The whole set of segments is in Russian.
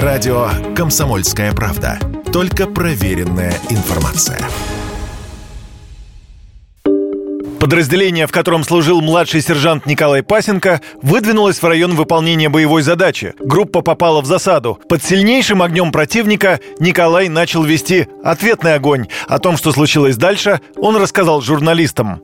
Радио «Комсомольская правда». Только проверенная информация. Подразделение, в котором служил младший сержант Николай Пасенко, выдвинулось в район выполнения боевой задачи. Группа попала в засаду. Под сильнейшим огнем противника Николай начал вести ответный огонь. О том, что случилось дальше, он рассказал журналистам.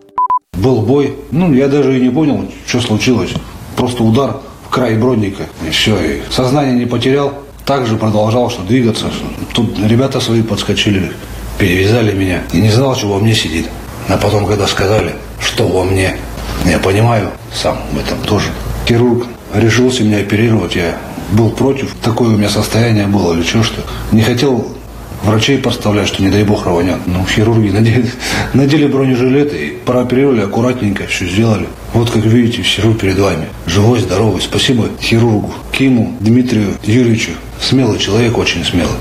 Был бой. Ну, я даже и не понял, что случилось. Просто удар в край бронника. И все. И сознание не потерял. Также продолжал что двигаться. Тут ребята свои подскочили, перевязали меня. И не знал, что во мне сидит. А потом, когда сказали, что во мне, я понимаю сам в этом тоже. Хирург решился меня оперировать, я был против. Такое у меня состояние было или что, что не хотел врачей подставлять, что не дай бог рванет. Ну, хирурги надели, надели бронежилеты и прооперировали аккуратненько, все сделали. Вот как видите, сижу перед вами. Живой, здоровый. Спасибо хирургу Киму Дмитрию Юрьевичу. Смелый человек, очень смелый.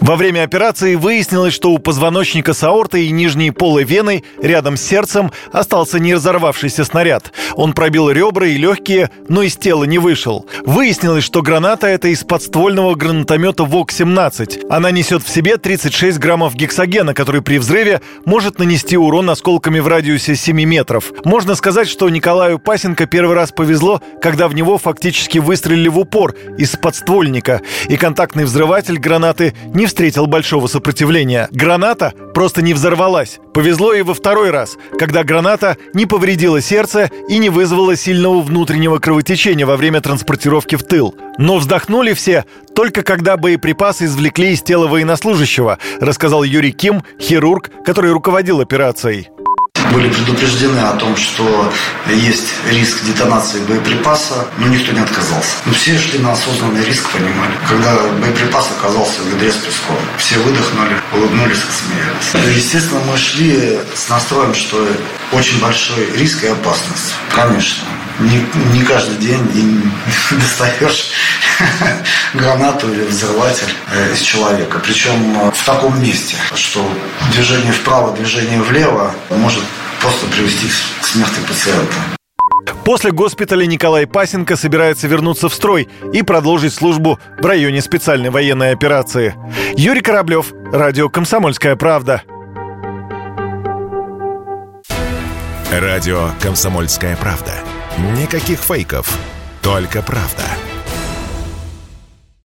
Во время операции выяснилось, что у позвоночника с аортой и нижней полой вены рядом с сердцем остался не разорвавшийся снаряд. Он пробил ребра и легкие, но из тела не вышел. Выяснилось, что граната это из подствольного гранатомета ВОК-17. Она несет в себе 36 граммов гексогена, который при взрыве может нанести урон осколками в радиусе 7 метров. Можно сказать, что Николаю Пасенко первый раз повезло, когда в него фактически выстрелили в упор из подствольника, и контактный взрыватель гранаты не встретил большого сопротивления. Граната просто не взорвалась. Повезло и во второй раз, когда граната не повредила сердце и не вызвала сильного внутреннего кровотечения во время транспортировки в тыл. Но вздохнули все только когда боеприпасы извлекли из тела военнослужащего, рассказал Юрий Ким, хирург, который руководил операцией были предупреждены о том, что есть риск детонации боеприпаса, но никто не отказался. Но все шли на осознанный риск, понимали. Когда боеприпас оказался в ведре с песком, все выдохнули, улыбнулись и смеялись. Естественно, мы шли с настроем, что очень большой риск и опасность. Конечно. Не, не каждый день не достаешь гранату или взрыватель э, из человека. Причем в таком месте, что движение вправо, движение влево может просто привести к смерти пациента. После госпиталя Николай Пасенко собирается вернуться в строй и продолжить службу в районе специальной военной операции. Юрий Кораблев, Радио «Комсомольская правда». Радио «Комсомольская правда». Никаких фейков, только правда.